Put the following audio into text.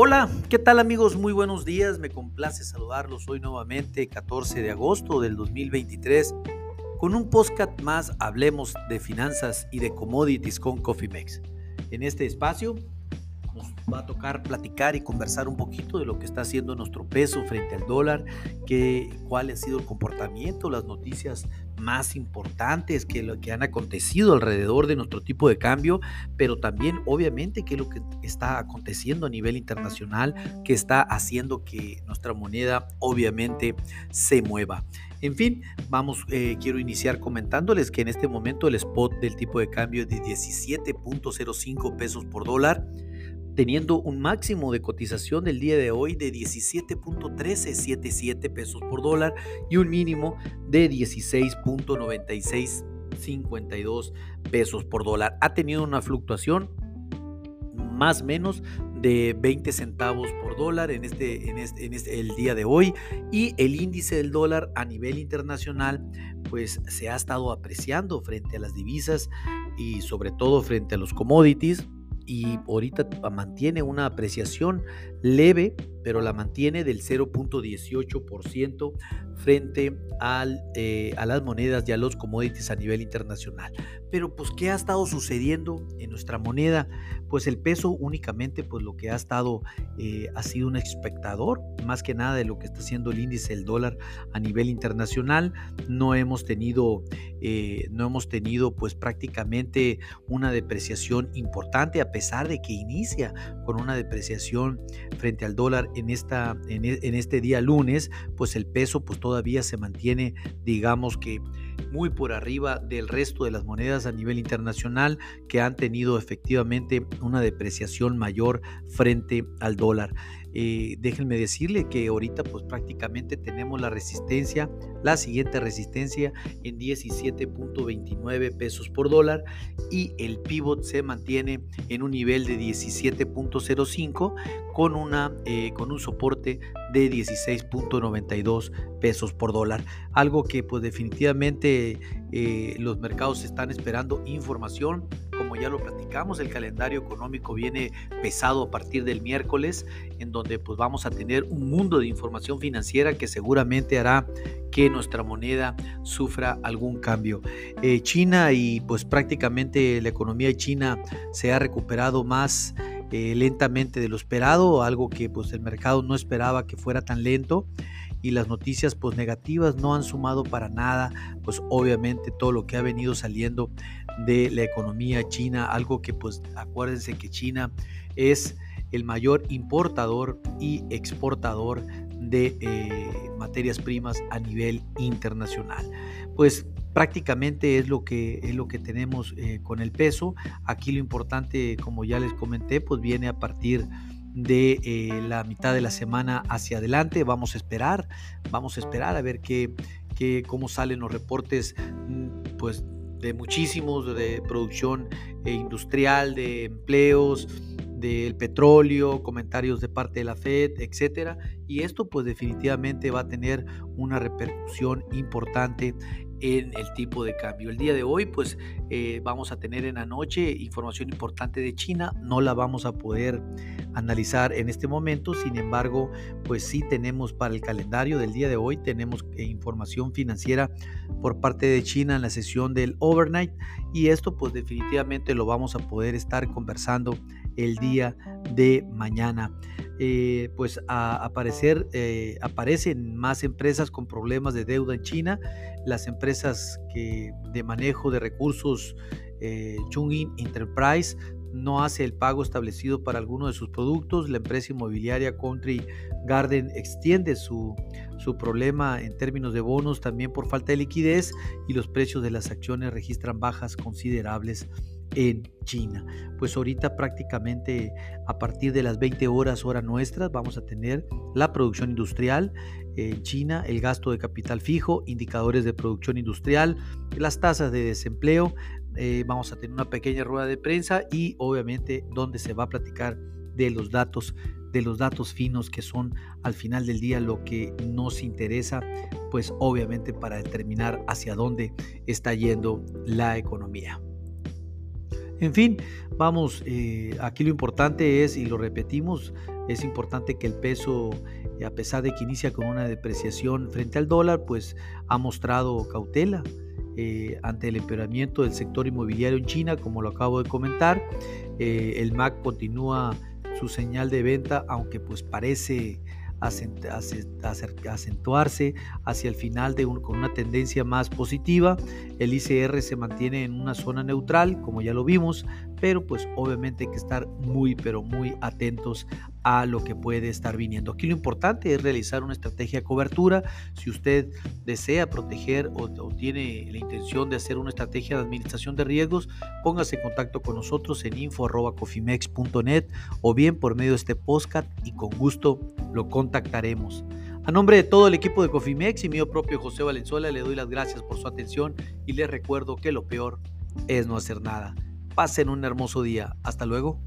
Hola, ¿qué tal amigos? Muy buenos días, me complace saludarlos hoy nuevamente, 14 de agosto del 2023, con un podcast más Hablemos de Finanzas y de Commodities con CoffeeMex. En este espacio va a tocar platicar y conversar un poquito de lo que está haciendo nuestro peso frente al dólar, que, cuál ha sido el comportamiento, las noticias más importantes que lo que han acontecido alrededor de nuestro tipo de cambio, pero también obviamente qué es lo que está aconteciendo a nivel internacional que está haciendo que nuestra moneda obviamente se mueva. En fin, vamos, eh, quiero iniciar comentándoles que en este momento el spot del tipo de cambio es de 17.05 pesos por dólar teniendo un máximo de cotización del día de hoy de 17.1377 pesos por dólar y un mínimo de 16.9652 pesos por dólar. Ha tenido una fluctuación más o menos de 20 centavos por dólar en este, en este, en este, el día de hoy y el índice del dólar a nivel internacional pues se ha estado apreciando frente a las divisas y sobre todo frente a los commodities y ahorita mantiene una apreciación leve, pero la mantiene del 0.18% frente al, eh, a las monedas y a los commodities a nivel internacional. Pero pues, ¿qué ha estado sucediendo en nuestra moneda? Pues el peso únicamente, pues lo que ha estado, eh, ha sido un espectador, más que nada de lo que está haciendo el índice del dólar a nivel internacional. No hemos tenido, eh, no hemos tenido pues prácticamente una depreciación importante, a pesar de que inicia con una depreciación frente al dólar en, esta, en, e, en este día lunes, pues el peso pues todavía se mantiene, digamos que muy por arriba del resto de las monedas a nivel internacional que han tenido efectivamente una depreciación mayor frente al dólar. Eh, déjenme decirle que ahorita pues prácticamente tenemos la resistencia, la siguiente resistencia en 17.29 pesos por dólar y el pivot se mantiene en un nivel de 17.05 con, eh, con un soporte de 16.92 pesos por dólar. Algo que pues definitivamente eh, los mercados están esperando información como ya lo platicamos, el calendario económico viene pesado a partir del miércoles, en donde pues vamos a tener un mundo de información financiera que seguramente hará que nuestra moneda sufra algún cambio. Eh, China y pues prácticamente la economía de China se ha recuperado más eh, lentamente de lo esperado, algo que pues el mercado no esperaba que fuera tan lento y las noticias pues negativas no han sumado para nada, pues obviamente todo lo que ha venido saliendo de la economía china, algo que pues acuérdense que China es el mayor importador y exportador de eh, materias primas a nivel internacional. Pues prácticamente es lo que, es lo que tenemos eh, con el peso. Aquí lo importante, como ya les comenté, pues viene a partir eh, la mitad de la semana hacia adelante. Vamos a esperar, vamos a esperar a ver qué, qué, cómo salen los reportes mm, pues, de muchísimos, de producción eh, industrial, de empleos, del petróleo, comentarios de parte de la Fed, etcétera, y esto pues definitivamente va a tener una repercusión importante en el tipo de cambio. El día de hoy pues eh, vamos a tener en la noche información importante de China, no la vamos a poder analizar en este momento, sin embargo pues sí tenemos para el calendario del día de hoy, tenemos eh, información financiera por parte de China en la sesión del overnight y esto pues definitivamente lo vamos a poder estar conversando el día de mañana. Eh, pues aparecer, eh, aparecen más empresas con problemas de deuda en China. Las empresas que de manejo de recursos eh, Chungin Enterprise no hace el pago establecido para alguno de sus productos. La empresa inmobiliaria Country Garden extiende su, su problema en términos de bonos también por falta de liquidez y los precios de las acciones registran bajas considerables en China. Pues ahorita prácticamente a partir de las 20 horas hora nuestras vamos a tener la producción industrial en China, el gasto de capital fijo, indicadores de producción industrial, las tasas de desempleo. Eh, vamos a tener una pequeña rueda de prensa y obviamente donde se va a platicar de los datos de los datos finos que son al final del día lo que nos interesa, pues obviamente para determinar hacia dónde está yendo la economía. En fin, vamos, eh, aquí lo importante es, y lo repetimos, Es importante que el peso, a pesar de que inicia con una depreciación frente al dólar, pues ha mostrado cautela eh, ante el empeoramiento del sector inmobiliario en China, como lo acabo de comentar. Eh, el MAC continúa su señal de venta, aunque pues parece acentuarse hacia el final de con una tendencia más positiva. El ICR se mantiene en una zona neutral, como ya lo vimos, pero pues obviamente hay que estar muy, pero muy atentos a lo que puede estar viniendo. Aquí lo importante es realizar una estrategia de cobertura. Si usted desea proteger o, tiene la intención de hacer una estrategia de administración de riesgos, póngase en contacto con nosotros en info.cofimex.net o bien por medio de este podcast y con gusto lo contactaremos. A nombre de todo el equipo de Cofimex y mío propio José Valenzuela, le doy las gracias por su atención y les recuerdo que lo peor es no hacer nada. Pasen un hermoso día. Hasta luego.